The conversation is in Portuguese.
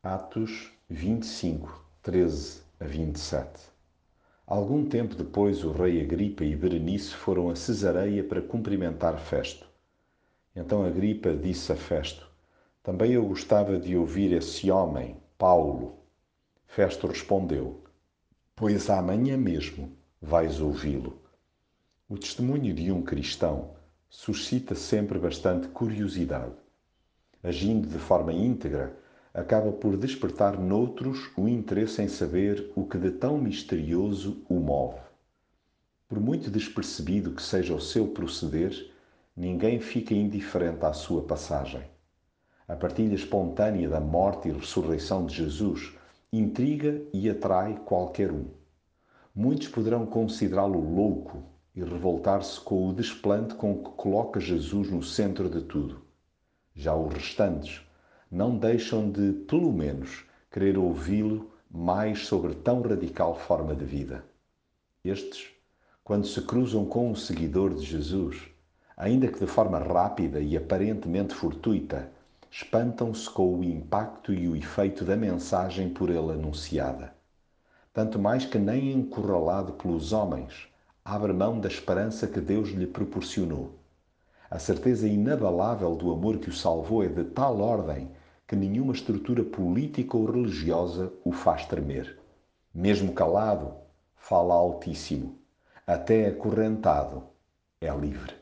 Atos 25, 13 a 27 Algum tempo depois, o rei Agripa e Berenice foram a Cesareia para cumprimentar Festo. Então Agripa disse a Festo: Também eu gostava de ouvir esse homem, Paulo. Festo respondeu: Pois amanhã mesmo vais ouvi-lo. O testemunho de um cristão suscita sempre bastante curiosidade. Agindo de forma íntegra, acaba por despertar noutros o interesse em saber o que de tão misterioso o move. Por muito despercebido que seja o seu proceder, ninguém fica indiferente à sua passagem. A partilha espontânea da morte e ressurreição de Jesus intriga e atrai qualquer um. Muitos poderão considerá-lo louco e revoltar-se com o desplante com que coloca Jesus no centro de tudo. Já os restantes não deixam de, pelo menos, querer ouvi-lo mais sobre tão radical forma de vida. Estes, quando se cruzam com um seguidor de Jesus, ainda que de forma rápida e aparentemente fortuita, espantam-se com o impacto e o efeito da mensagem por ele anunciada. Tanto mais que nem encurralado pelos homens, abre mão da esperança que Deus lhe proporcionou. A certeza inabalável do amor que o salvou é de tal ordem que nenhuma estrutura política ou religiosa o faz tremer. Mesmo calado, fala altíssimo. Até acorrentado, é livre.